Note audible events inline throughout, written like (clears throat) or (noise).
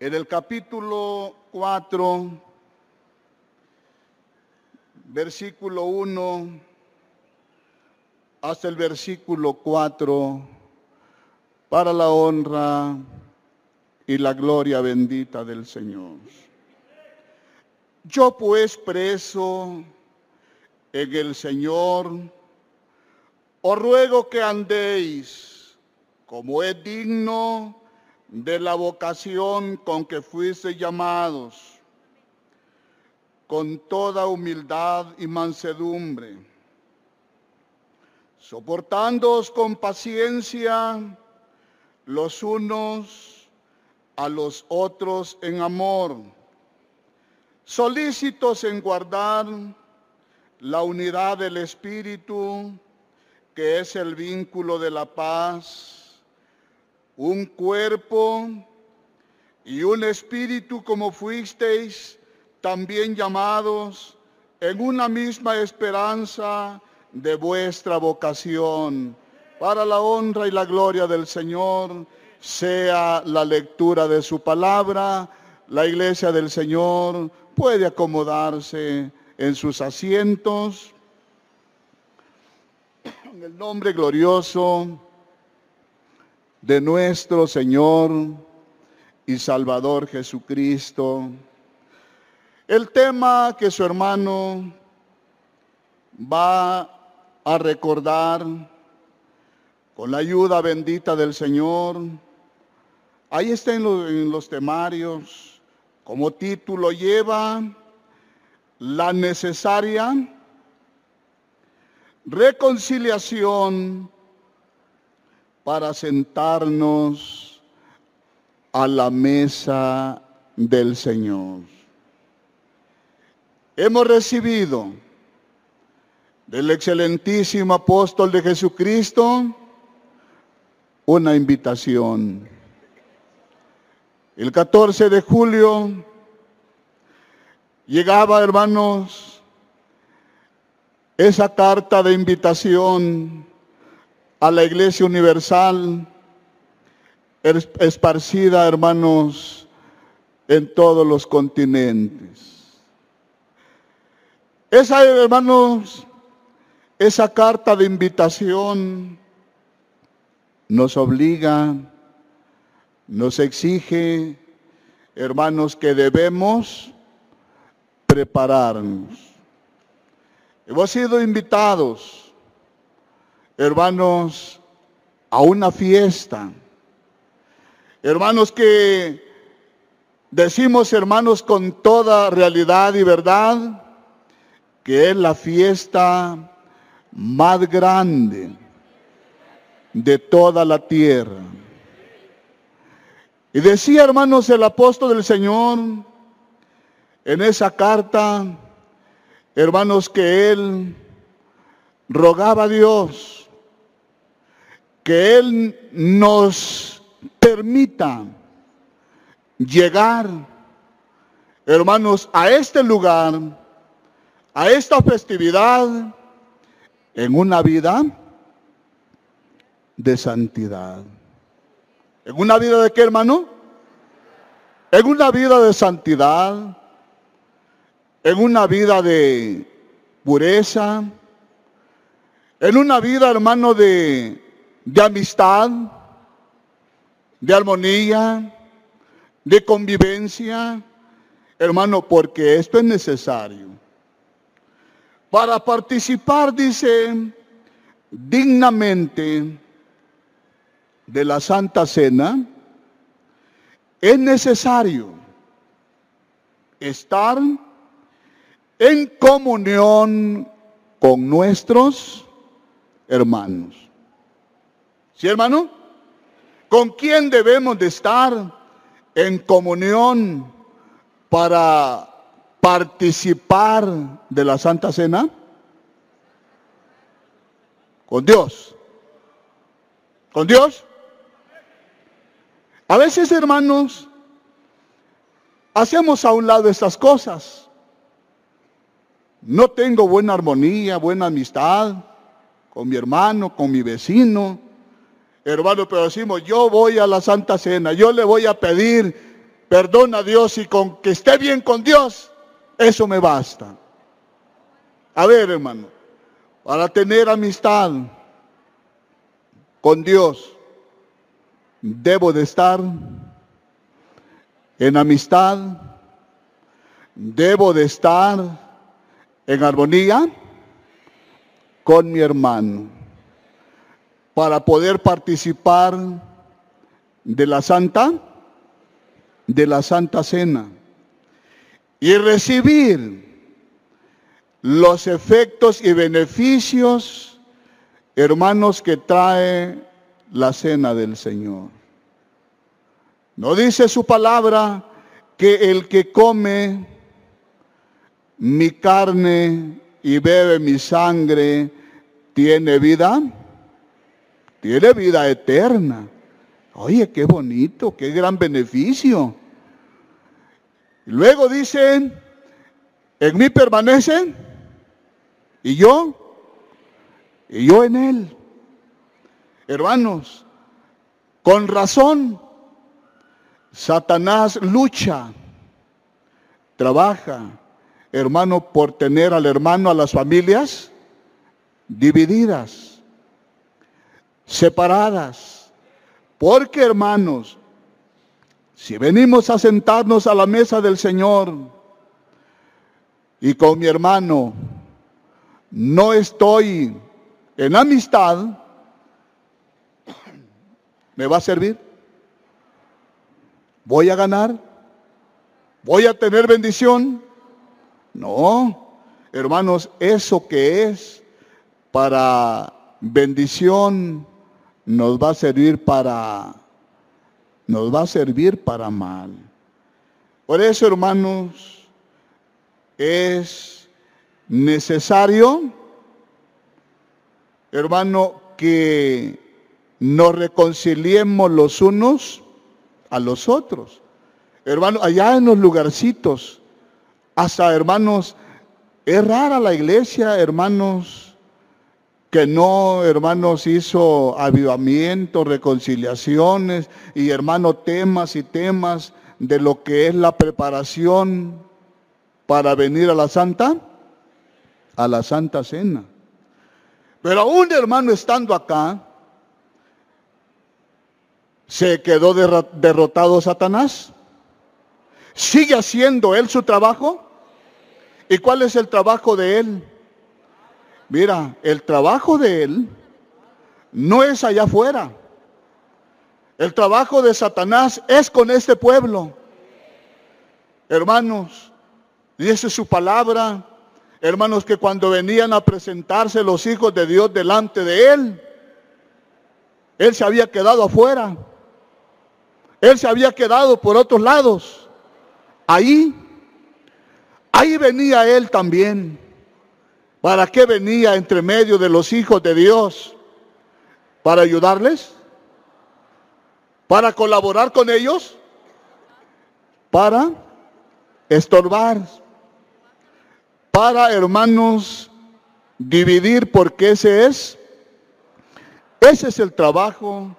En el capítulo 4, versículo 1 hasta el versículo 4, para la honra y la gloria bendita del Señor. Yo pues preso en el Señor, os ruego que andéis como es digno de la vocación con que fuiste llamados, con toda humildad y mansedumbre, soportándoos con paciencia los unos a los otros en amor, solícitos en guardar la unidad del Espíritu, que es el vínculo de la paz, un cuerpo y un espíritu como fuisteis también llamados en una misma esperanza de vuestra vocación. Para la honra y la gloria del Señor sea la lectura de su palabra. La iglesia del Señor puede acomodarse en sus asientos. En el nombre glorioso de nuestro Señor y Salvador Jesucristo. El tema que su hermano va a recordar con la ayuda bendita del Señor, ahí está en los, temarios, como título lleva la necesaria reconciliación para sentarnos a la mesa del Señor. Hemos recibido del excelentísimo apóstol de Jesucristo una invitación. El 14 de julio llegaba, hermanos, esa carta de invitación a la Iglesia Universal, esparcida, hermanos, en todos los continentes. Esa, hermanos, esa carta de invitación nos obliga, nos exige, hermanos, que debemos prepararnos. Hemos sido invitados, hermanos, a una fiesta. Hermanos que decimos, hermanos, con toda realidad y verdad, que es la fiesta más grande de toda la tierra. Y decía, hermanos, el apóstol del Señor, en esa carta, hermanos, que él rogaba a Dios que Él nos permita llegar, hermanos, a este lugar, a esta festividad, en una vida de santidad. ¿En una vida de qué, hermano? En una vida de santidad, en una vida de pureza, en una vida, hermano, de, de amistad, de armonía, de convivencia, hermano, porque esto es necesario. Para participar, dice, dignamente de la Santa Cena, es necesario estar en comunión con nuestros hermanos. ¿Sí, hermano? ¿Con quién debemos de estar en comunión para participar de la Santa Cena? Con Dios. ¿Con Dios? A veces, hermanos, hacemos a un lado estas cosas. No tengo buena armonía, buena amistad con mi hermano, con mi vecino. Hermano, pero decimos, yo voy a la Santa Cena, yo le voy a pedir perdona a Dios y con que esté bien con Dios, eso me basta. A ver, hermano, para tener amistad con Dios, debo de estar en amistad, debo de estar en armonía con mi hermano para poder participar de la santa de la santa cena y recibir los efectos y beneficios hermanos que trae la cena del Señor. No dice su palabra que el que come mi carne y bebe mi sangre tiene vida, tiene vida eterna. Oye, qué bonito, qué gran beneficio. Luego dice, en mí permanecen y yo, y yo en él. Hermanos, con razón Satanás lucha, trabaja, hermano, por tener al hermano, a las familias divididas, separadas. Porque, hermanos, si venimos a sentarnos a la mesa del Señor y con mi hermano no estoy en amistad, ¿me va a servir? ¿Voy a ganar? ¿Voy a tener bendición? No, hermanos, eso que es para bendición nos va a servir para nos va a servir para mal. Por eso, hermanos, es necesario, hermano, que nos reconciliemos los unos a los otros. Hermanos, allá en los lugarcitos, hasta hermanos, es rara la iglesia, hermanos, que no, hermanos, hizo avivamiento, reconciliaciones y hermanos, temas y temas de lo que es la preparación para venir a la Santa, a la Santa Cena. Pero aún hermano estando acá, ¿Se quedó derrotado Satanás? ¿Sigue haciendo él su trabajo? ¿Y cuál es el trabajo de él? Mira, el trabajo de él no es allá afuera. El trabajo de Satanás es con este pueblo. Hermanos, dice su palabra, hermanos, que cuando venían a presentarse los hijos de Dios delante de él, él se había quedado afuera. Él se había quedado por otros lados. Ahí, ahí venía él también. ¿Para qué venía entre medio de los hijos de Dios? ¿Para ayudarles? ¿Para colaborar con ellos? ¿Para estorbar? Para, hermanos, dividir porque ese es, ese es el trabajo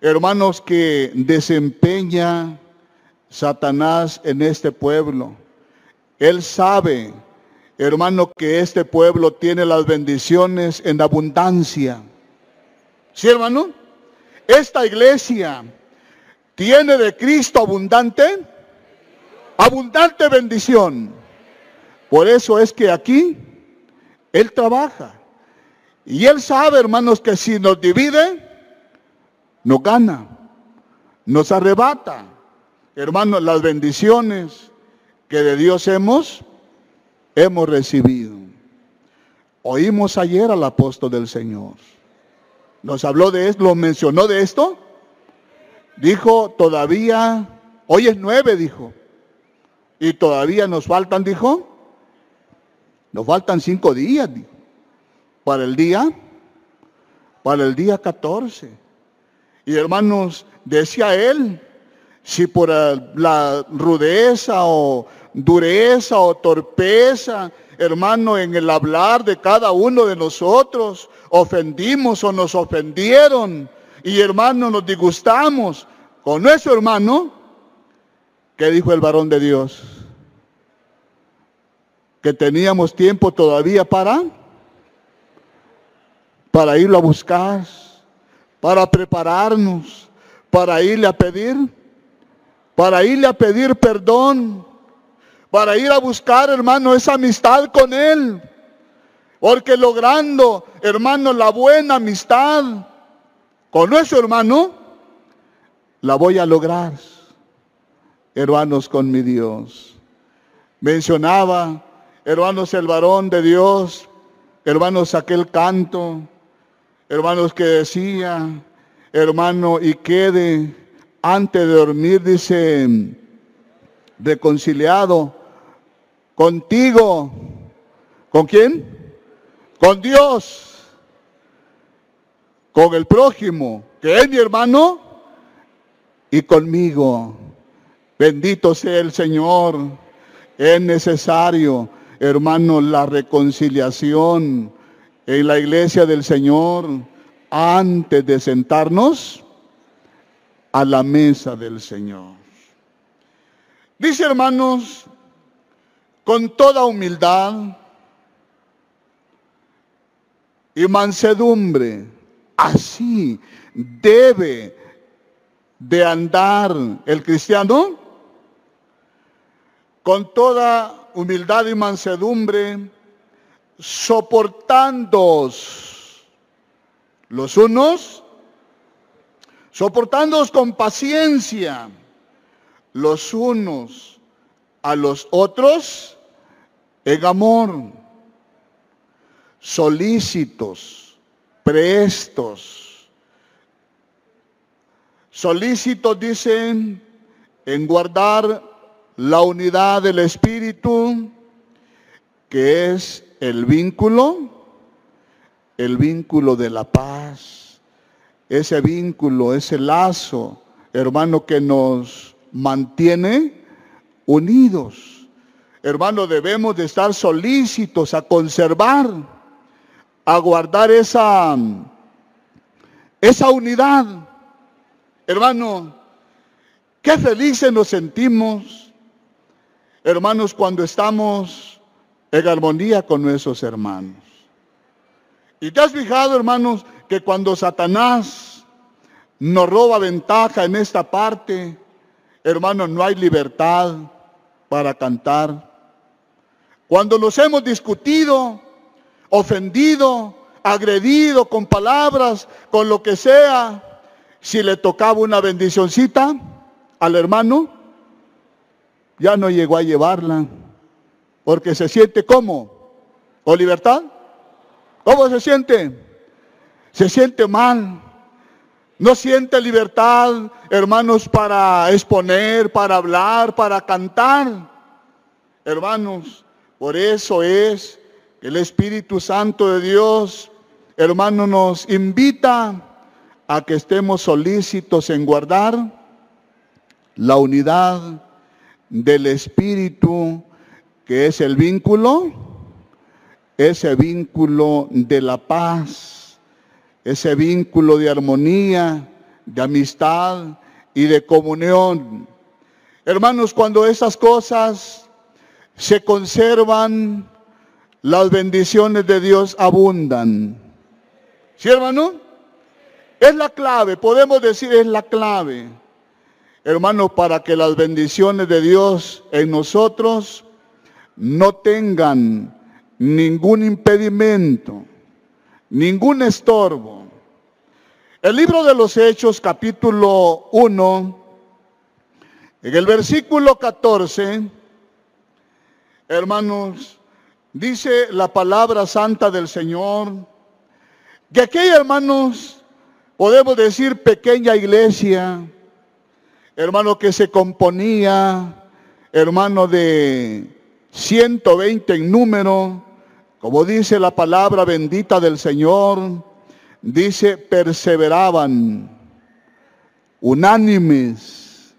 hermanos, que desempeña Satanás en este pueblo. Él sabe, hermano, que este pueblo tiene las bendiciones en abundancia. ¿Sí, hermano? Esta iglesia tiene de Cristo abundante, abundante bendición. Por eso es que aquí Él trabaja. Y Él sabe, hermanos, que si nos divide, nos gana, nos arrebata. Hermanos, las bendiciones que de Dios hemos, hemos recibido. Oímos ayer al apóstol del Señor. Nos habló de esto, lo mencionó de esto. Dijo, todavía, hoy es nueve, dijo. Y todavía nos faltan, dijo. Nos faltan cinco días, dijo. Para el día, para el día 14. Y hermanos, decía él, si por la rudeza o dureza o torpeza, hermano, en el hablar de cada uno de nosotros, ofendimos o nos ofendieron, y hermano, nos disgustamos con nuestro hermano, ¿Qué dijo el varón de Dios? Que teníamos tiempo todavía para para irlo a buscar, para prepararnos, para irle a pedir, para irle a pedir perdón, para ir a buscar, hermano, esa amistad con Él. Porque logrando, hermano, la buena amistad con nuestro hermano, la voy a lograr, hermanos, con mi Dios. Mencionaba, hermanos, el varón de Dios, hermanos, aquel canto, hermanos, que decía, hermano, y quede antes de dormir, dice, reconciliado contigo. ¿Con quién? Con Dios. Con el prójimo, que es mi hermano, y conmigo. Bendito sea el Señor. Es necesario, hermano, la reconciliación en la iglesia del Señor antes de sentarnos a la mesa del Señor. Dice hermanos, con toda humildad y mansedumbre, así debe de andar el cristiano, con toda humildad y mansedumbre, soportando los unos, soportándoos con paciencia los unos a los otros en amor, solícitos, prestos. Solícitos dicen en guardar la unidad del Espíritu, que es el vínculo, el vínculo de la paz, ese vínculo, ese lazo, hermano, que nos mantiene unidos. Hermano, debemos de estar solícitos a conservar, a guardar esa, esa unidad. Hermano, qué felices nos sentimos, hermanos, cuando estamos en armonía con nuestros hermanos. Y te has fijado, hermanos, que cuando Satanás nos roba ventaja en esta parte, hermanos, no hay libertad para cantar. Cuando nos hemos discutido, ofendido, agredido con palabras, con lo que sea, si le tocaba una bendicioncita al hermano, ya no llegó a llevarla. Porque se siente como, ¿o libertad? ¿Cómo se siente? Se siente mal. No siente libertad, hermanos, para exponer, para hablar, para cantar. Hermanos, por eso es que el Espíritu Santo de Dios, hermano, nos invita a que estemos solícitos en guardar la unidad del Espíritu que es el vínculo, ese vínculo de la paz, ese vínculo de armonía, de amistad y de comunión. Hermanos, cuando esas cosas se conservan, las bendiciones de Dios abundan. ¿Sí, hermano? Es la clave, podemos decir es la clave. Hermano, para que las bendiciones de Dios en nosotros no tengan ningún impedimento, ningún estorbo. El libro de los Hechos, capítulo 1, en el versículo 14, hermanos, dice la palabra santa del Señor, que aquella, hermanos, podemos decir pequeña iglesia, hermano, que se componía, hermano, de 120 en número, como dice la palabra bendita del Señor, dice, perseveraban unánimes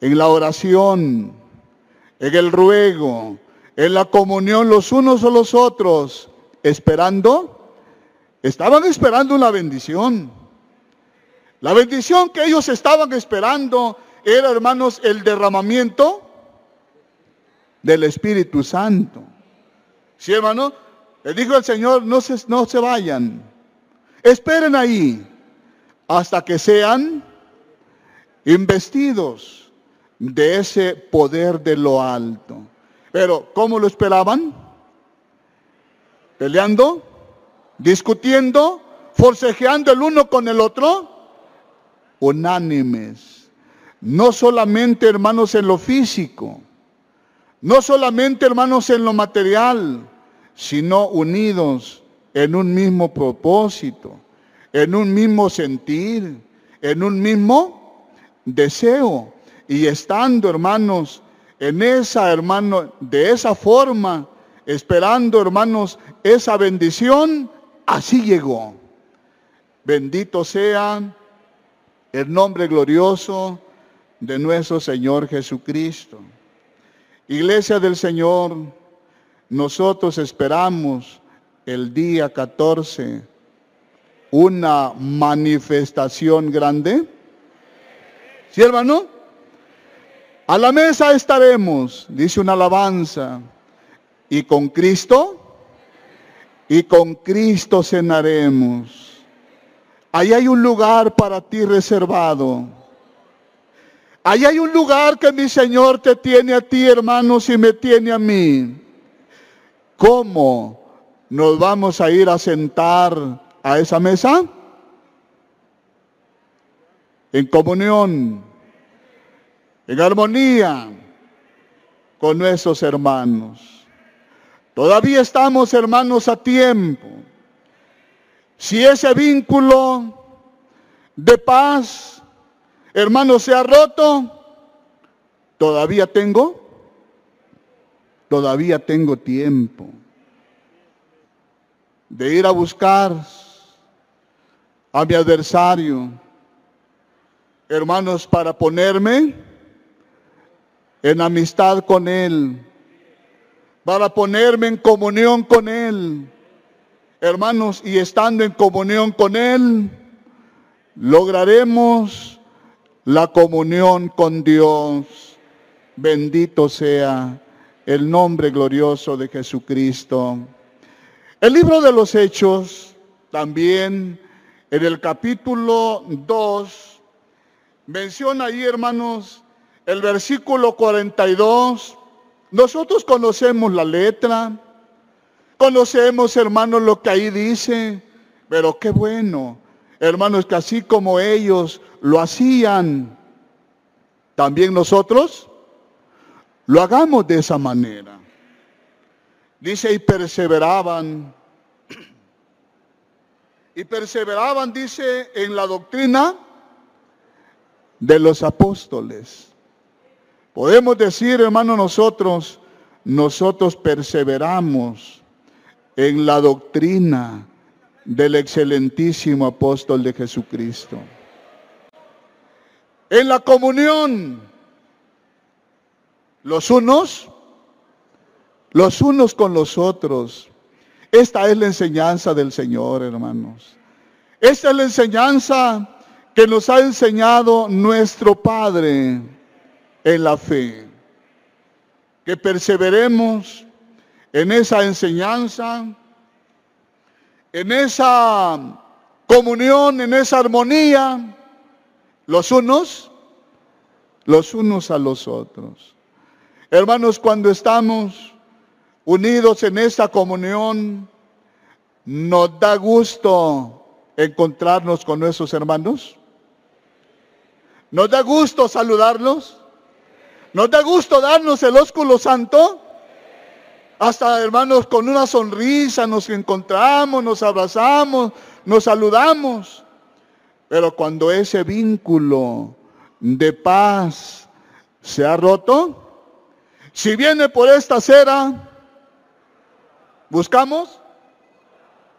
en la oración, en el ruego, en la comunión los unos a los otros, esperando, estaban esperando una bendición. La bendición que ellos estaban esperando era, hermanos, el derramamiento del Espíritu Santo. ¿Sí, hermano? Le dijo el Señor, no se, no se vayan. Esperen ahí hasta que sean investidos de ese poder de lo alto. Pero, ¿cómo lo esperaban? Peleando, discutiendo, forcejeando el uno con el otro, unánimes. No solamente, hermanos, en lo físico, no solamente, hermanos, en lo material, sino unidos en un mismo propósito, en un mismo sentir, en un mismo deseo. Y estando, hermanos, en esa, hermano, de esa forma, esperando, hermanos, esa bendición, así llegó. Bendito sea el nombre glorioso de nuestro Señor Jesucristo. Iglesia del Señor, nosotros esperamos el día 14 una manifestación grande. ¿Sí, hermano? A la mesa estaremos, dice una alabanza, y con Cristo, y con Cristo cenaremos. Ahí hay un lugar para ti reservado. Ahí hay un lugar que mi Señor te tiene a ti, hermanos, y me tiene a mí. ¿Cómo nos vamos a ir a sentar a esa mesa? En comunión, en armonía con nuestros hermanos. Todavía estamos, hermanos, a tiempo. Si ese vínculo de paz hermano, se ha roto, todavía tengo, todavía tengo tiempo de ir a buscar a mi adversario, hermanos, para ponerme en amistad con Él, para ponerme en comunión con Él, hermanos, y estando en comunión con Él, lograremos la comunión con Dios. Bendito sea el nombre glorioso de Jesucristo. El libro de los Hechos, también en el capítulo 2, menciona ahí, hermanos, el versículo 42. Nosotros conocemos la letra, conocemos, hermanos, lo que ahí dice, pero qué bueno, hermanos, que así como ellos lo hacían, también nosotros lo hagamos de esa manera. Dice, y perseveraban. (clears throat) Y perseveraban, dice, en la doctrina de los apóstoles. Podemos decir, hermano, nosotros, nosotros perseveramos en la doctrina del excelentísimo apóstol de Jesucristo en la comunión. Los unos, los unos con los otros. Esta es la enseñanza del Señor, hermanos. Esta es la enseñanza que nos ha enseñado nuestro Padre en la fe. Que perseveremos en esa enseñanza, en esa comunión, en esa armonía los unos, los unos a los otros. Hermanos, cuando estamos unidos en esta comunión, nos da gusto encontrarnos con nuestros hermanos. Nos da gusto saludarlos. Nos da gusto darnos el ósculo santo. Hasta hermanos con una sonrisa nos encontramos, nos abrazamos, nos saludamos. Pero cuando ese vínculo de paz se ha roto, si viene por esta acera, buscamos,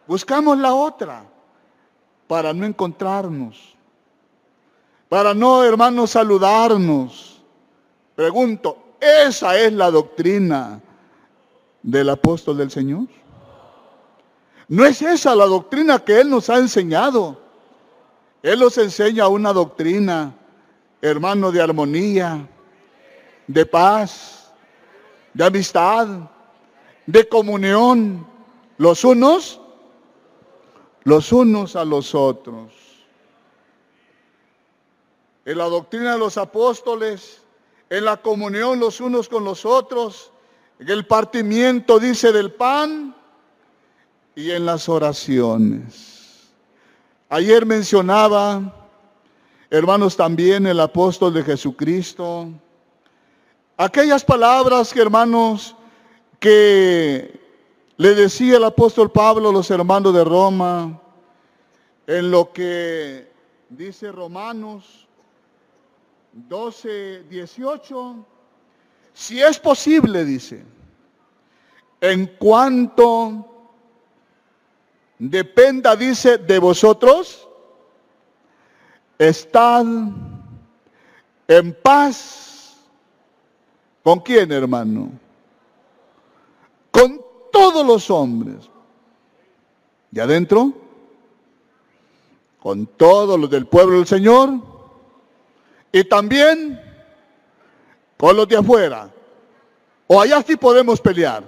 buscamos la otra para no encontrarnos, para no, hermanos, saludarnos. Pregunto, ¿esa es la doctrina del apóstol del Señor? ¿No es esa la doctrina que Él nos ha enseñado? Él nos enseña una doctrina, hermano, de armonía, de paz, de amistad, de comunión, los unos, los unos a los otros. En la doctrina de los apóstoles, en la comunión los unos con los otros, en el partimiento, dice, del pan y en las oraciones. Ayer mencionaba, hermanos, también el apóstol de Jesucristo, aquellas palabras que, hermanos, que le decía el apóstol Pablo a los hermanos de Roma, en lo que dice Romanos 12, 18, si es posible, dice, en cuanto dependa, dice, de vosotros, estad en paz. ¿Con quién, hermano? Con todos los hombres. ¿Y adentro? Con todos los del pueblo del Señor. Y también con los de afuera. O allá sí podemos pelear.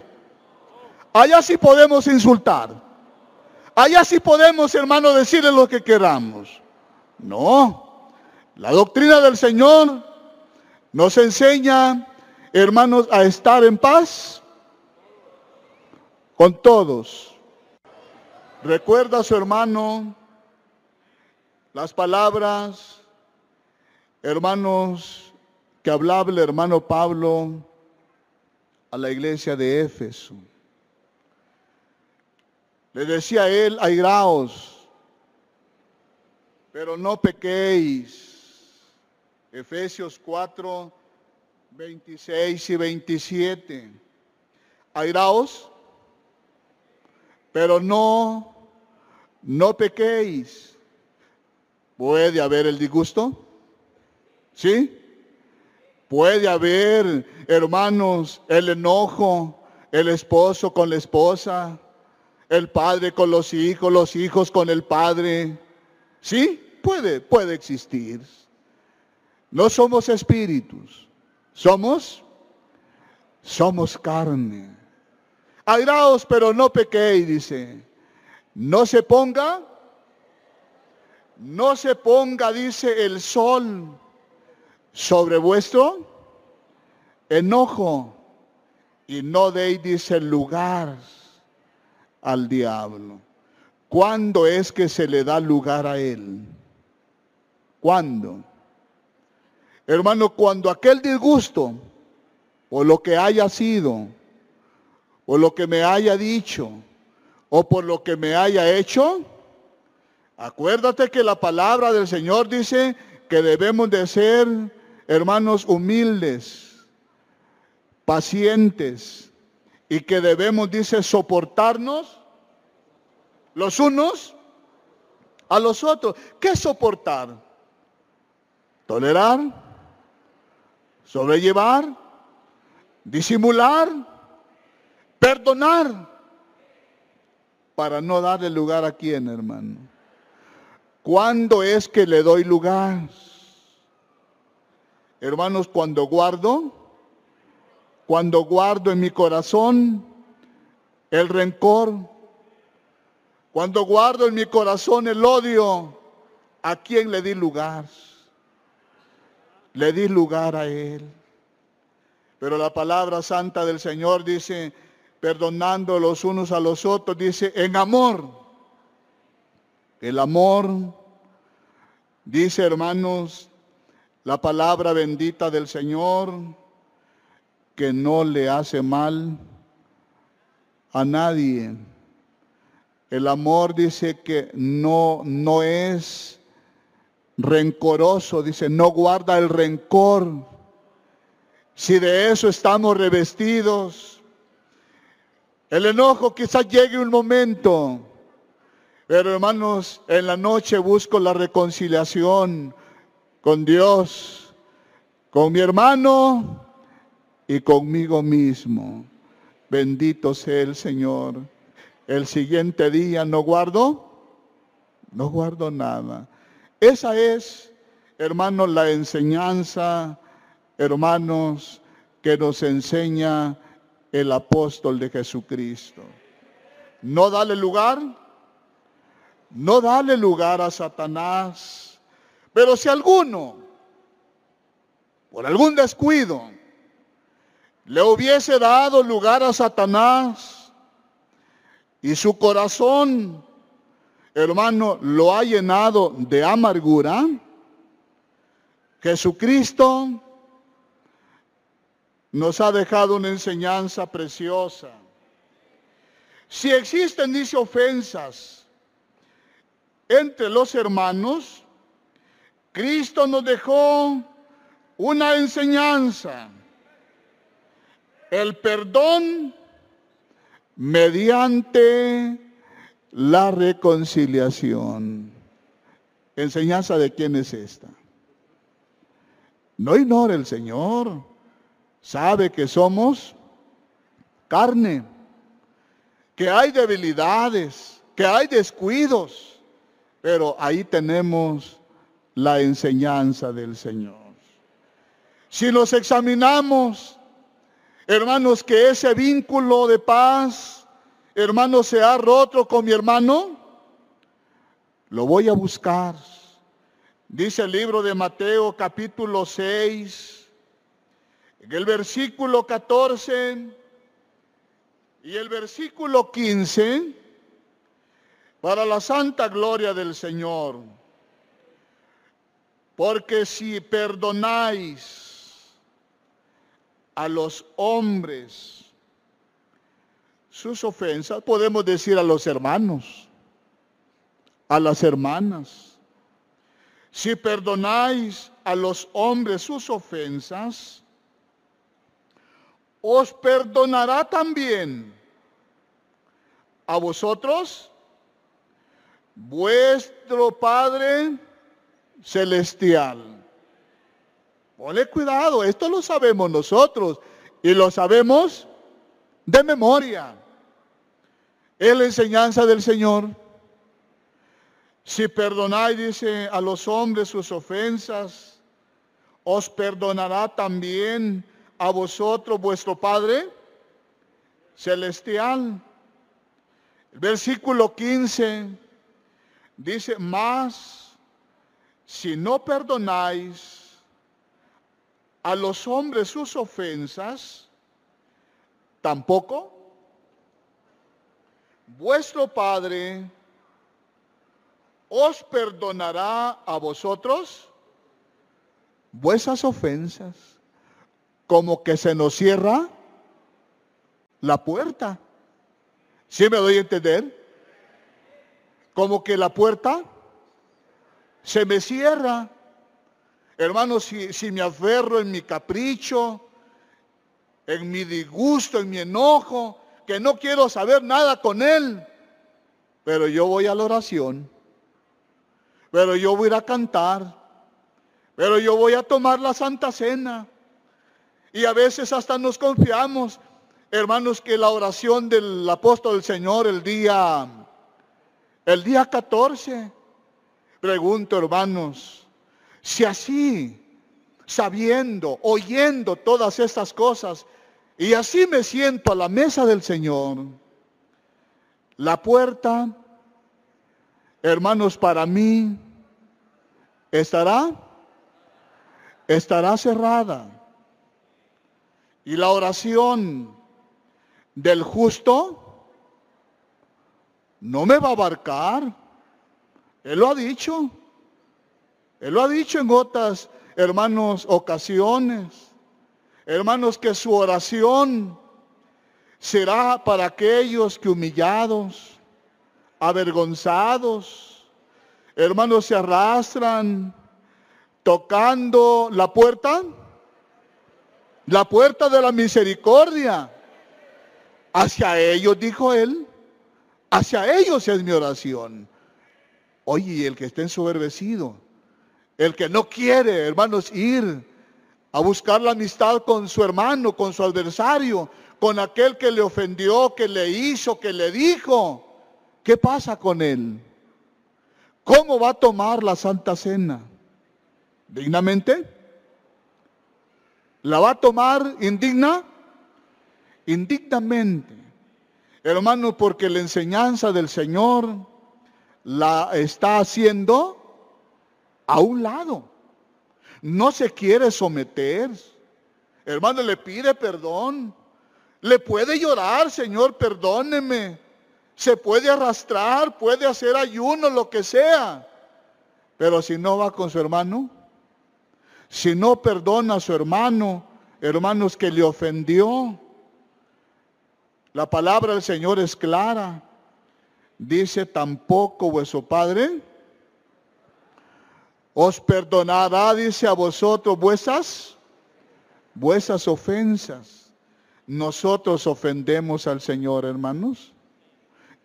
Allá sí podemos insultar. Allá sí podemos, hermano, decirle lo que queramos. No. La doctrina del Señor nos enseña, hermanos, a estar en paz con todos. Recuerda su hermano las palabras, hermanos, que hablaba el hermano Pablo a la iglesia de Éfeso. Le decía a él, airaos, pero no pequéis. Efesios 4, 26 y 27. Airaos, pero no, no pequéis. ¿Puede haber el disgusto? ¿Sí? Puede haber, hermanos, el enojo, el esposo con la esposa, el padre con los hijos, los hijos con el padre. ¿Sí? Puede, puede existir. No somos espíritus, somos, somos carne. Airaos, pero no pequéis, dice. No se ponga, no se ponga, dice, el sol sobre vuestro enojo y no deis, lugar al diablo. ¿Cuándo es que se le da lugar a él? ¿Cuándo? Hermano, cuando aquel disgusto, o lo que haya sido, o lo que me haya dicho o por lo que me haya hecho, acuérdate que la palabra del Señor dice que debemos de ser hermanos humildes, pacientes y que debemos, dice, soportarnos los unos a los otros. ¿Qué soportar? Tolerar, sobrellevar, disimular Perdonar para no darle lugar a quién, hermano. ¿Cuándo es que le doy lugar? Hermanos, cuando guardo, cuando guardo en mi corazón el rencor, cuando guardo en mi corazón el odio, ¿a quién le di lugar? Le di lugar a él. Pero la palabra santa del Señor dice, perdonando los unos a los otros, dice, en amor. El amor, dice hermanos, la palabra bendita del Señor, que no le hace mal a nadie. El amor dice que no, no es rencoroso, dice, no guarda el rencor. Si de eso estamos revestidos, el enojo quizás llegue un momento, pero hermanos, en la noche busco la reconciliación con Dios, con mi hermano y conmigo mismo. Bendito sea el Señor. El siguiente día no guardo, no guardo nada. Esa es, hermanos, la enseñanza, hermanos, que nos enseña el apóstol de Jesucristo. No dale lugar, no dale lugar a Satanás. Pero si alguno, por algún descuido, le hubiese dado lugar a Satanás y su corazón, hermano, lo ha llenado de amargura, Jesucristo nos ha dejado una enseñanza preciosa. Si existen, dice, ofensas entre los hermanos, Cristo nos dejó una enseñanza. El perdón mediante la reconciliación. ¿Enseñanza de quién es esta? No ignore el Señor. Sabe que somos carne, que hay debilidades, que hay descuidos, pero ahí tenemos la enseñanza del Señor. Si nos examinamos, hermanos, que ese vínculo de paz, hermano, se ha roto con mi hermano, lo voy a buscar. Dice el libro de Mateo capítulo 6, en el versículo 14 y el versículo 15, para la santa gloria del Señor. Porque si perdonáis a los hombres sus ofensas, podemos decir a los hermanos, a las hermanas, si perdonáis a los hombres sus ofensas, os perdonará también a vosotros vuestro Padre Celestial. Ponle cuidado, esto lo sabemos nosotros y lo sabemos de memoria. Es la enseñanza del Señor. Si perdonáis, dice, a los hombres sus ofensas, os perdonará también a vosotros vuestro Padre celestial. El versículo 15 dice, más si no perdonáis a los hombres sus ofensas, tampoco vuestro Padre os perdonará a vosotros vuestras ofensas como que se nos cierra la puerta. ¿Sí me doy a entender? Como que la puerta se me cierra. Hermanos, si, me aferro en mi capricho, en mi disgusto, en mi enojo, que no quiero saber nada con él, pero yo voy a la oración, pero yo voy a cantar, pero yo voy a tomar la Santa Cena, y a veces hasta nos confiamos, hermanos, que la oración del apóstol del Señor el día, el día 14, pregunto, hermanos, si así, sabiendo, oyendo todas estas cosas, y así me siento a la mesa del Señor, la puerta, hermanos, para mí estará, estará cerrada. Y la oración del justo no me va a abarcar. Él lo ha dicho. Él lo ha dicho en otras, hermanos, ocasiones. Hermanos, que su oración será para aquellos que humillados, avergonzados, hermanos, se arrastran tocando la puerta la puerta de la misericordia. Hacia ellos, dijo él, hacia ellos es mi oración. Oye, el que esté ensoberbecido, el que no quiere, hermanos, ir a buscar la amistad con su hermano, con su adversario, con aquel que le ofendió, que le hizo, que le dijo, ¿qué pasa con él? ¿Cómo va a tomar la Santa Cena? dignamente? ¿La va a tomar indigna? Indignamente. Hermano, porque la enseñanza del Señor la está haciendo a un lado. No se quiere someter. Hermano, le pide perdón. Le puede llorar, Señor, perdóneme. Se puede arrastrar, puede hacer ayuno, lo que sea. Pero si no va con su hermano, si no perdona a su hermano, hermanos que le ofendió, la palabra del Señor es clara. Dice, tampoco vuestro Padre os perdonará, dice a vosotros, vuestras, vuestras ofensas. Nosotros ofendemos al Señor, hermanos.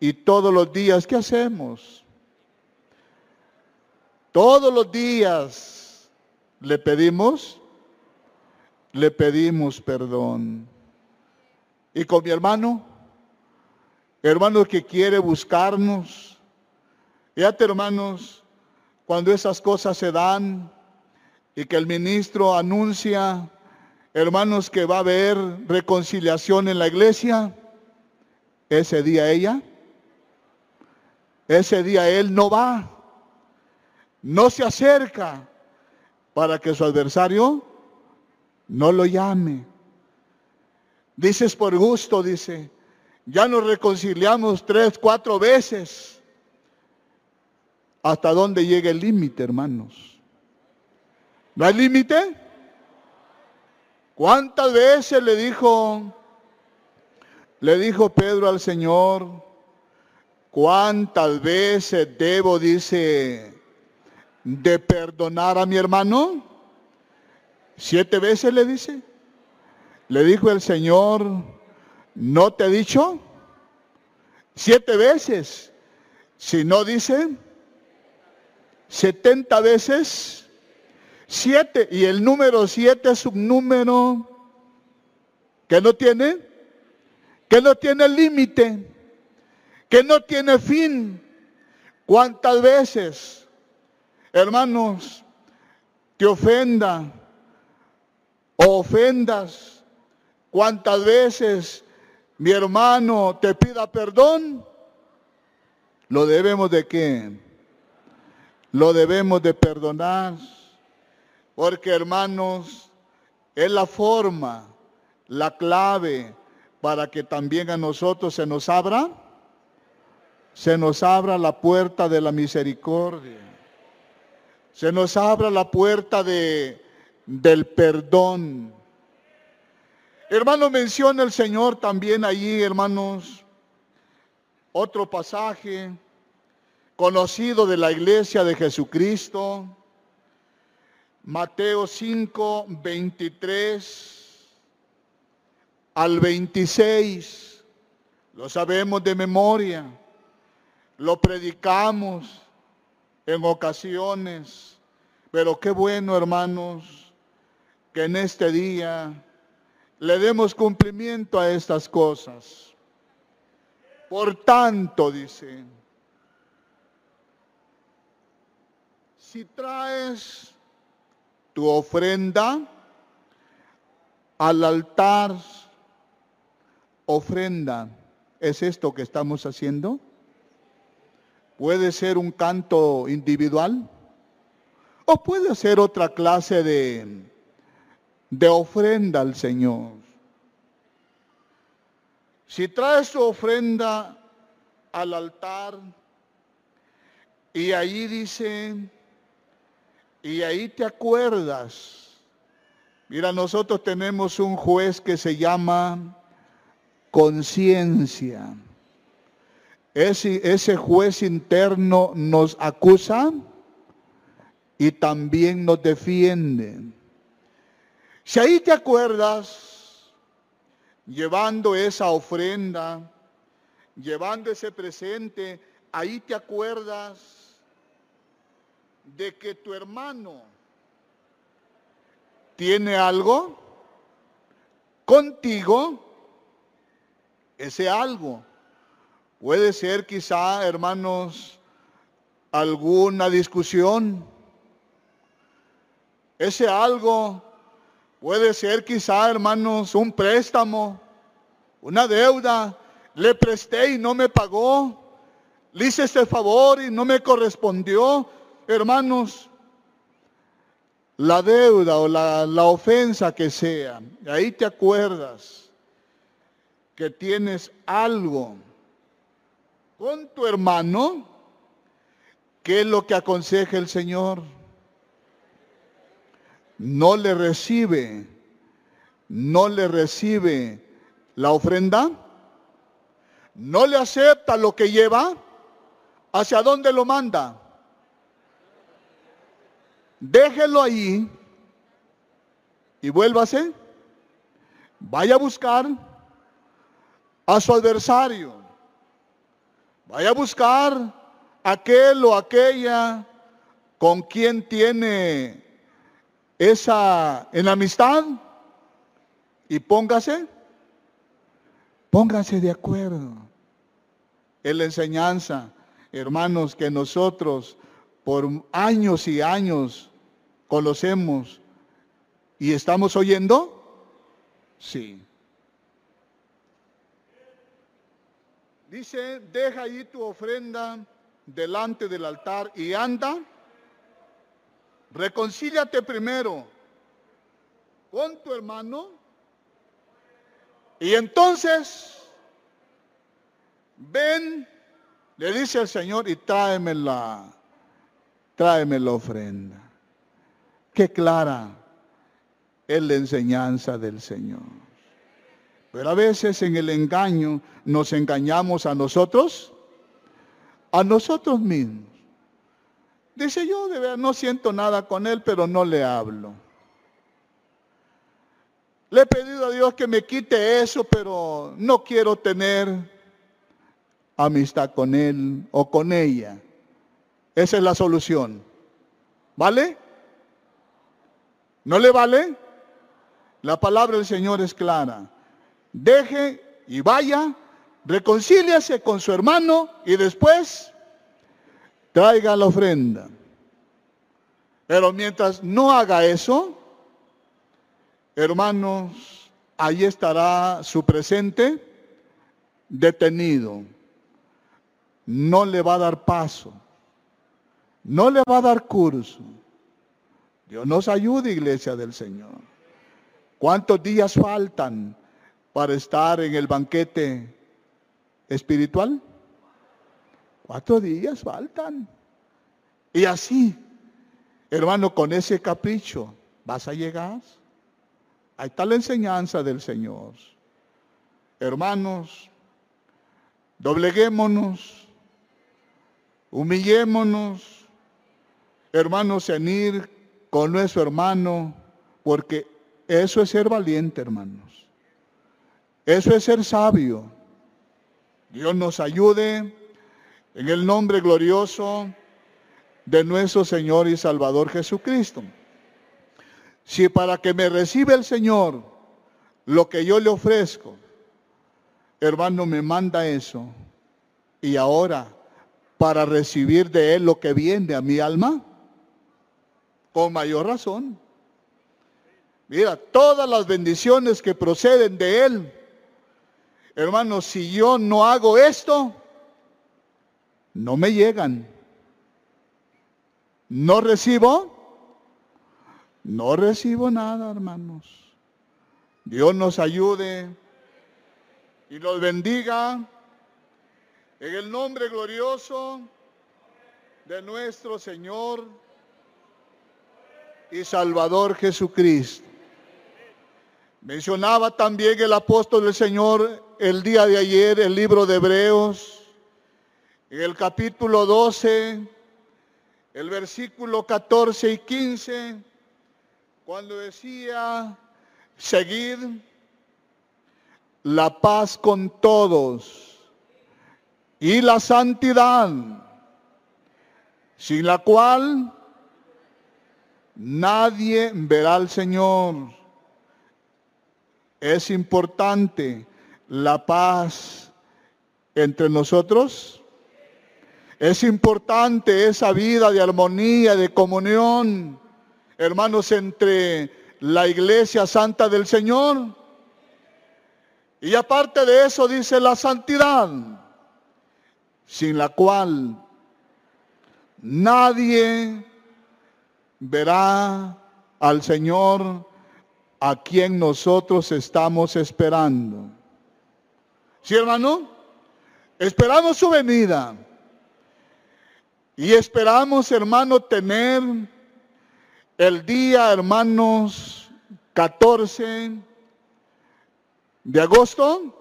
Y todos los días, ¿qué hacemos? Todos los días le pedimos, le pedimos perdón. Y con mi hermano, hermano que quiere buscarnos, fíjate hermanos, cuando esas cosas se dan y que el ministro anuncia, hermanos, que va a haber reconciliación en la iglesia, ese día ella ese día él no va, no se acerca para que su adversario no lo llame. Dices por gusto, dice, ya nos reconciliamos tres, cuatro veces. ¿Hasta dónde llega el límite, hermanos? ¿No hay límite? ¿Cuántas veces le dijo, le dijo Pedro al Señor, ¿Cuántas veces debo, dice, de perdonar a mi hermano? Siete veces le dice. Le dijo el Señor, ¿no te he dicho? Siete veces. Si no dice, setenta veces, siete. Y el número siete es un número que no tiene, que no tiene límite que no tiene fin. ¿Cuántas veces, hermanos, te ofenda o ofendas? ¿Cuántas veces mi hermano te pida perdón? Lo debemos de qué? Lo debemos de perdonar. Porque hermanos, es la forma, la clave para que también a nosotros se nos abra se nos abra la puerta de la misericordia. Se nos abra la puerta de, del perdón. Hermano, menciona el Señor también allí, hermanos, otro pasaje conocido de la iglesia de Jesucristo, Mateo 5, 23 al 26. Lo sabemos de memoria. Lo predicamos en ocasiones, pero qué bueno, hermanos, que en este día le demos cumplimiento a estas cosas. Por tanto, dice, si traes tu ofrenda al altar, ofrenda, ¿es esto que estamos haciendo? Puede ser un canto individual o puede ser otra clase de, de ofrenda al Señor. Si traes su ofrenda al altar y ahí dice, y ahí te acuerdas, mira, nosotros tenemos un juez que se llama conciencia ese, juez interno nos acusa y también nos defiende. Si ahí te acuerdas, llevando esa ofrenda, llevando ese presente, ahí te acuerdas de que tu hermano tiene algo contigo, ese algo Puede ser quizá, hermanos, alguna discusión. Ese algo puede ser quizá, hermanos, un préstamo, una deuda. Le presté y no me pagó. Le hice este favor y no me correspondió. Hermanos, la deuda o la, la ofensa que sea, ahí te acuerdas que tienes algo con tu hermano, ¿qué es lo que aconseja el Señor? No le recibe, no le recibe la ofrenda, no le acepta lo que lleva, ¿hacia dónde lo manda? Déjelo ahí y vuélvase. Vaya a buscar a su adversario. Vaya a buscar aquel o aquella con quien tiene esa enemistad y póngase, póngase de acuerdo en la enseñanza, hermanos, que nosotros por años y años conocemos y estamos oyendo? Sí. Dice, deja ahí tu ofrenda delante del altar y anda. Reconcíliate primero con tu hermano. Y entonces, ven, le dice el Señor, y tráeme la, tráeme la ofrenda. Qué clara es la enseñanza del Señor. Pero a veces en el engaño nos engañamos a nosotros, a nosotros mismos. Dice yo, de verdad, no siento nada con él, pero no le hablo. Le he pedido a Dios que me quite eso, pero no quiero tener amistad con él o con ella. Esa es la solución. ¿Vale? ¿No le vale? La palabra del Señor es clara. Deje y vaya, reconcíliase con su hermano y después traiga la ofrenda. Pero mientras no haga eso, hermanos, ahí estará su presente detenido. No le va a dar paso. No le va a dar curso. Dios nos ayude, iglesia del Señor. ¿Cuántos días faltan para estar en el banquete espiritual? Cuatro días faltan. Y así, hermano, con ese capricho, ¿vas a llegar? Ahí está la enseñanza del Señor. Hermanos, dobleguémonos, humillémonos, hermanos, en ir con nuestro hermano, porque eso es ser valiente, hermanos. Eso es ser sabio. Dios nos ayude en el nombre glorioso de nuestro Señor y Salvador Jesucristo. Si para que me reciba el Señor lo que yo le ofrezco, hermano, me manda eso, y ahora para recibir de Él lo que viene a mi alma, con mayor razón. Mira, todas las bendiciones que proceden de Él. Hermanos, si yo no hago esto, no me llegan. No recibo, no recibo nada, hermanos. Dios nos ayude y nos bendiga en el nombre glorioso de nuestro Señor y Salvador Jesucristo. Mencionaba también el apóstol del Señor el día de ayer el libro de Hebreos, en el capítulo 12, el versículo 14 y 15, cuando decía, seguir la paz con todos y la santidad, sin la cual Nadie verá al Señor. Es importante la paz entre nosotros. Es importante esa vida de armonía, de comunión hermanos, entre la iglesia santa del Señor. Y aparte de eso dice la santidad, sin la cual nadie verá al Señor a quien nosotros estamos esperando. ¿Sí, hermano? Esperamos su venida. Y esperamos, hermano, tener el día, hermanos, 14 de agosto,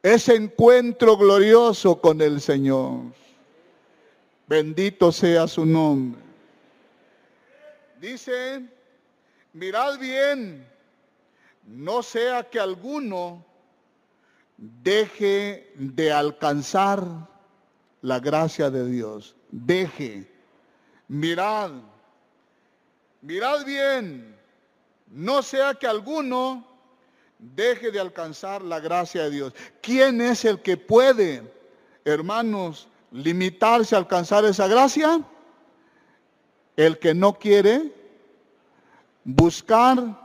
ese encuentro glorioso con el Señor. Bendito sea su nombre. Dice, mirad bien, no sea que alguno deje de alcanzar la gracia de Dios. Deje, mirad, mirad bien, no sea que alguno deje de alcanzar la gracia de Dios. ¿Quién es el que puede, hermanos, limitarse a alcanzar esa gracia? El que no quiere buscar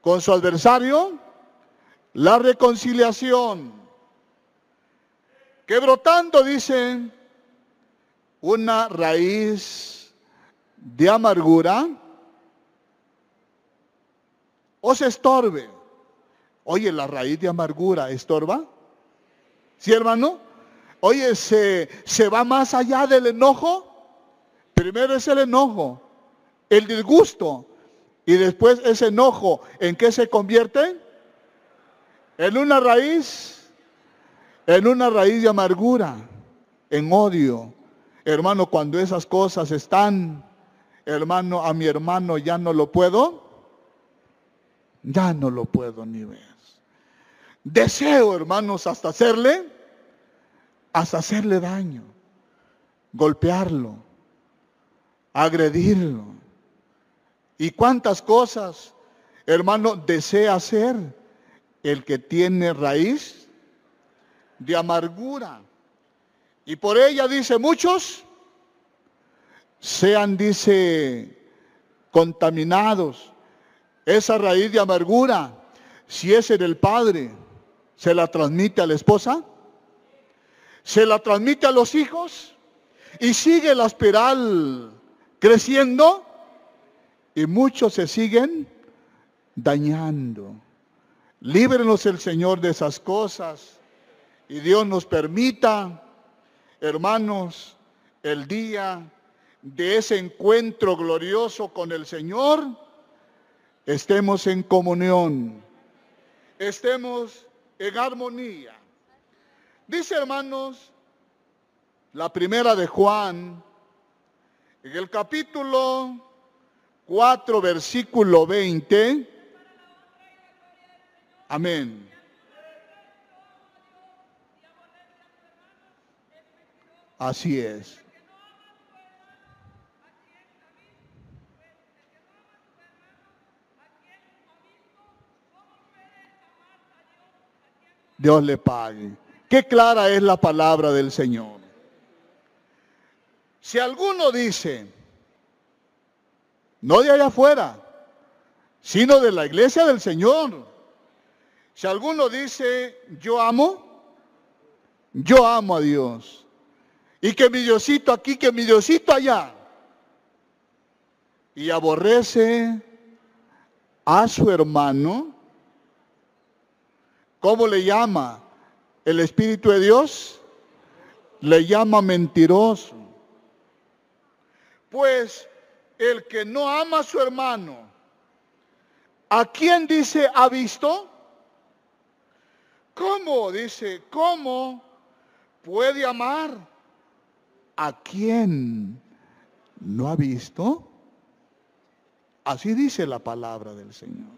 con su adversario la reconciliación. Que brotando, dice, una raíz de amargura o se estorbe. Oye, la raíz de amargura estorba. ¿Sí, hermano? Oye, se, se va más allá del enojo. Primero es el enojo, el disgusto. Y después ese enojo, ¿en qué se convierte? En una raíz, en una raíz de amargura, en odio. Hermano, cuando esas cosas están, hermano, a mi hermano ya no lo puedo, ya no lo puedo ni ver. Deseo, hermanos, hasta hacerle, hasta hacerle daño, golpearlo, agredirlo. ¿Y cuántas cosas, hermano, desea hacer el que tiene raíz de amargura? Y por ella dice muchos, sean, dice, contaminados. Esa raíz de amargura, si es en el Padre, se la transmite a la esposa, se la transmite a los hijos y sigue la espiral creciendo y muchos se siguen dañando. Líbrenos el Señor de esas cosas y Dios nos permita, hermanos, el día de ese encuentro glorioso con el Señor, estemos en comunión, estemos en armonía. Dice hermanos, la primera de Juan, en el capítulo 4, versículo 20. Amén. Así es. Dios le pague. Qué clara es la palabra del Señor. Si alguno dice, no de allá afuera, sino de la iglesia del Señor, si alguno dice, yo amo, yo amo a Dios, y que mi Diosito aquí, que mi Diosito allá, y aborrece a su hermano, ¿Cómo le llama el Espíritu de Dios? Le llama mentiroso. Pues el que no ama a su hermano, ¿a quién dice ha visto? ¿Cómo? Dice, ¿cómo puede amar a quien no ha visto? Así dice la palabra del Señor.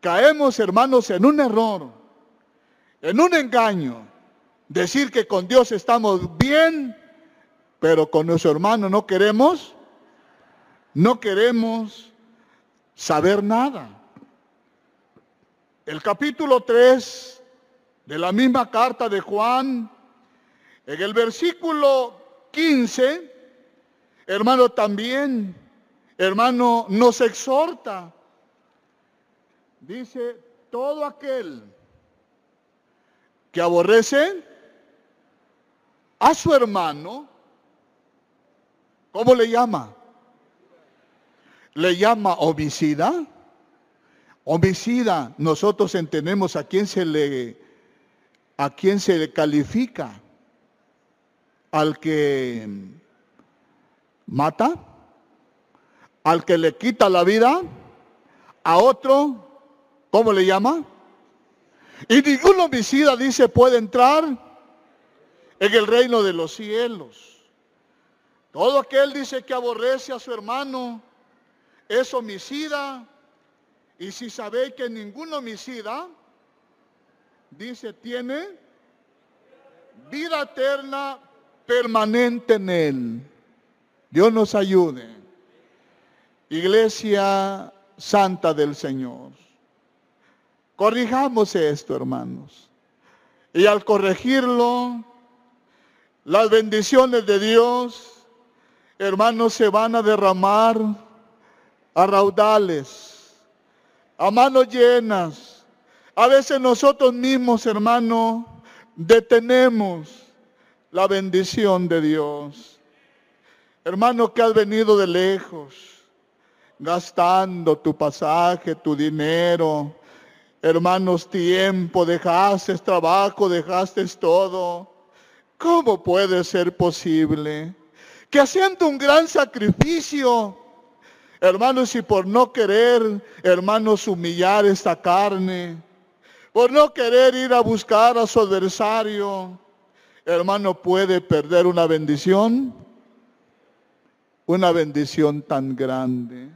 Caemos, hermanos, en un error, en un engaño. Decir que con Dios estamos bien, pero con nuestro hermano no queremos, no queremos saber nada. El capítulo 3 de la misma carta de Juan, en el versículo 15, hermano, también, hermano, nos exhorta. Dice, todo aquel que aborrece a su hermano, ¿cómo le llama? Le llama homicida. Homicida, nosotros entendemos a quién se le a quién se le califica al que mata, al que le quita la vida, a otro, ¿cómo le llama? Y ningún homicida dice puede entrar en el reino de los cielos. Todo aquel dice que aborrece a su hermano es homicida. Y si sabéis que ningún homicida, dice, tiene vida eterna permanente en él. Dios nos ayude. Iglesia Santa del Señor. Corrijamos esto, hermanos. Y al corregirlo, las bendiciones de Dios, hermanos, se van a derramar a raudales, a manos llenas. A veces nosotros mismos, hermanos, detenemos la bendición de Dios. Hermano que has venido de lejos, gastando tu pasaje, tu dinero, hermanos, tiempo, dejaste trabajo, dejaste todo. ¿Cómo puede ser posible que haciendo un gran sacrificio, hermanos, y por no querer, hermanos, humillar esta carne, por no querer ir a buscar a su adversario, hermano, puede perder una bendición, una bendición tan grande,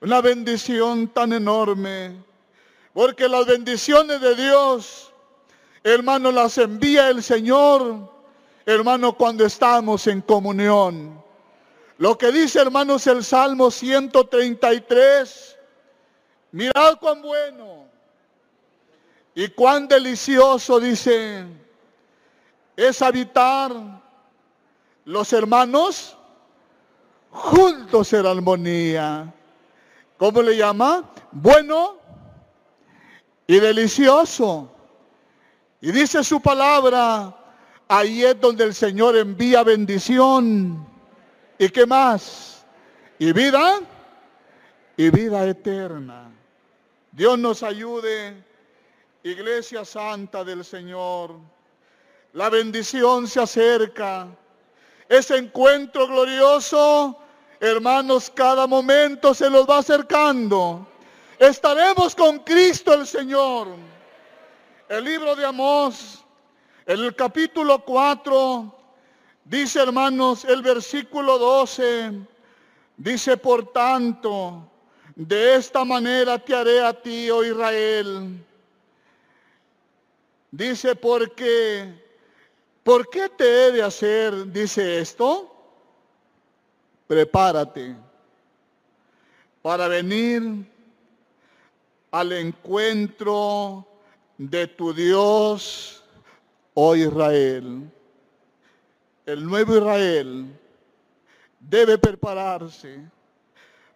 una bendición tan enorme, porque las bendiciones de Dios, hermano, las envía el Señor, hermano, cuando estamos en comunión. Lo que dice, hermanos, el Salmo 133, mirad cuán bueno y cuán delicioso, dice, es habitar los hermanos juntos en armonía. ¿Cómo le llama? Bueno y delicioso. Y dice su palabra, ahí es donde el Señor envía bendición. ¿Y qué más? Y vida y vida eterna. Dios nos ayude, Iglesia Santa del Señor. La bendición se acerca. Ese encuentro glorioso, hermanos, cada momento se los va acercando. Estaremos con Cristo el Señor. El libro de Amós, el capítulo 4, dice hermanos, el versículo 12, dice, por tanto, de esta manera te haré a ti, oh Israel. Dice, porque ¿Por qué te he de hacer, dice esto? Prepárate para venir al encuentro de tu Dios, oh Israel. El nuevo Israel debe prepararse,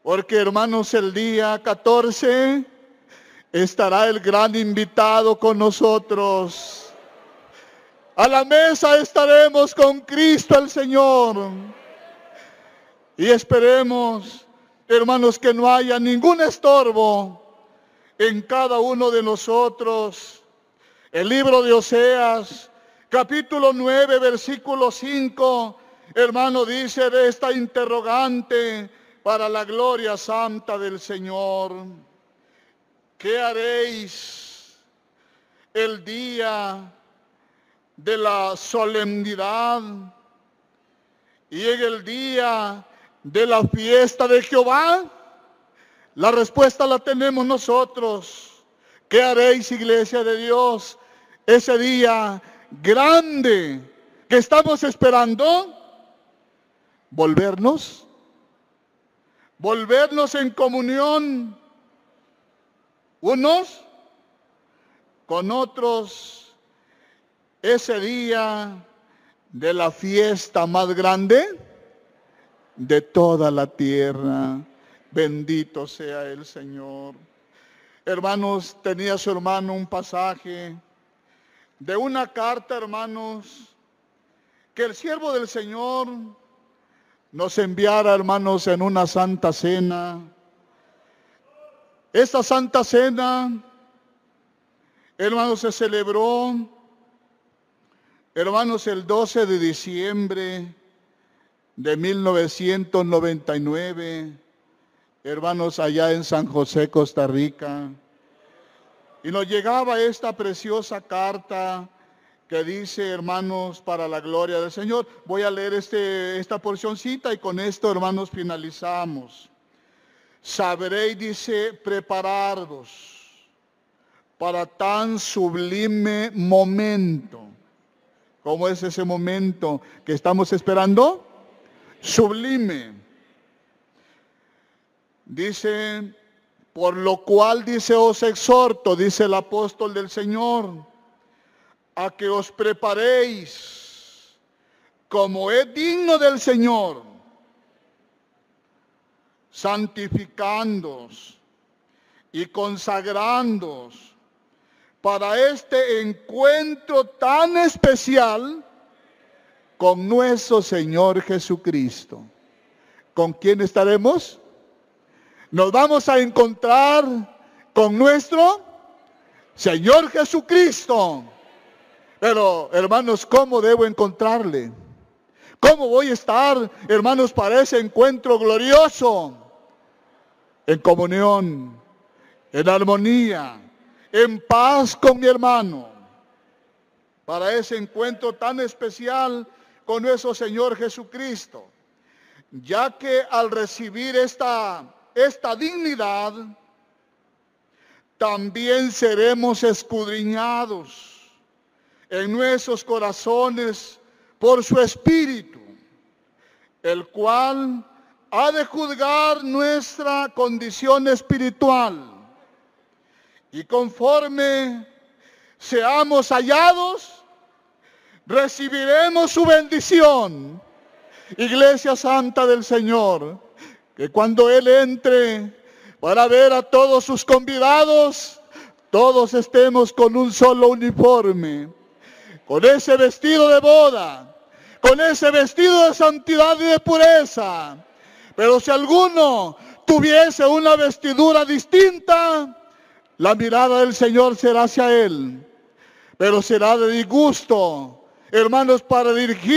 porque hermanos, el día 14 estará el gran invitado con nosotros a la mesa estaremos con Cristo el Señor. Y esperemos, hermanos, que no haya ningún estorbo en cada uno de nosotros. El libro de Oseas, capítulo 9, versículo 5, hermano, dice de esta interrogante para la gloria santa del Señor. ¿Qué haréis el día de la solemnidad en el día de la fiesta de Jehová? La respuesta la tenemos nosotros. ¿Qué haréis, iglesia de Dios, ese día grande que estamos esperando? Volvernos. Volvernos en comunión unos con otros ese día de la fiesta más grande de toda la tierra. Bendito sea el Señor. Hermanos, tenía su hermano un pasaje de una carta, hermanos, que el siervo del Señor nos enviara, hermanos, en una santa cena. Esta santa cena, hermanos, se celebró, hermanos, el 12 de diciembre de 1999, hermanos, allá en San José, Costa Rica. Y nos llegaba esta preciosa carta que dice, hermanos, para la gloria del Señor. Voy a leer este, esta porcioncita y con esto, hermanos, finalizamos. Sabréis, dice, prepararos para tan sublime momento. ¿Cómo es ese momento que estamos esperando? Sublime. Dice, por lo cual dice, os exhorto, dice el apóstol del Señor, a que os preparéis como es digno del Señor, santificándoos y consagrándoos para este encuentro tan especial con nuestro Señor Jesucristo. ¿Con quién estaremos? Nos vamos a encontrar con nuestro Señor Jesucristo. Pero, hermanos, ¿cómo debo encontrarle? ¿Cómo voy a estar, hermanos, para ese encuentro glorioso? En comunión, en armonía, en paz con mi hermano. Para ese encuentro tan especial con nuestro Señor Jesucristo. Ya que al recibir esta, esta dignidad, también seremos escudriñados en nuestros corazones por su Espíritu, el cual ha de juzgar nuestra condición espiritual. Y conforme seamos hallados, recibiremos su bendición. Iglesia Santa del Señor, que cuando Él entre para ver a todos sus convidados, todos estemos con un solo uniforme con ese vestido de boda, con ese vestido de santidad y de pureza. Pero si alguno tuviese una vestidura distinta, la mirada del Señor será hacia él. Pero será de disgusto, hermanos, para dirigir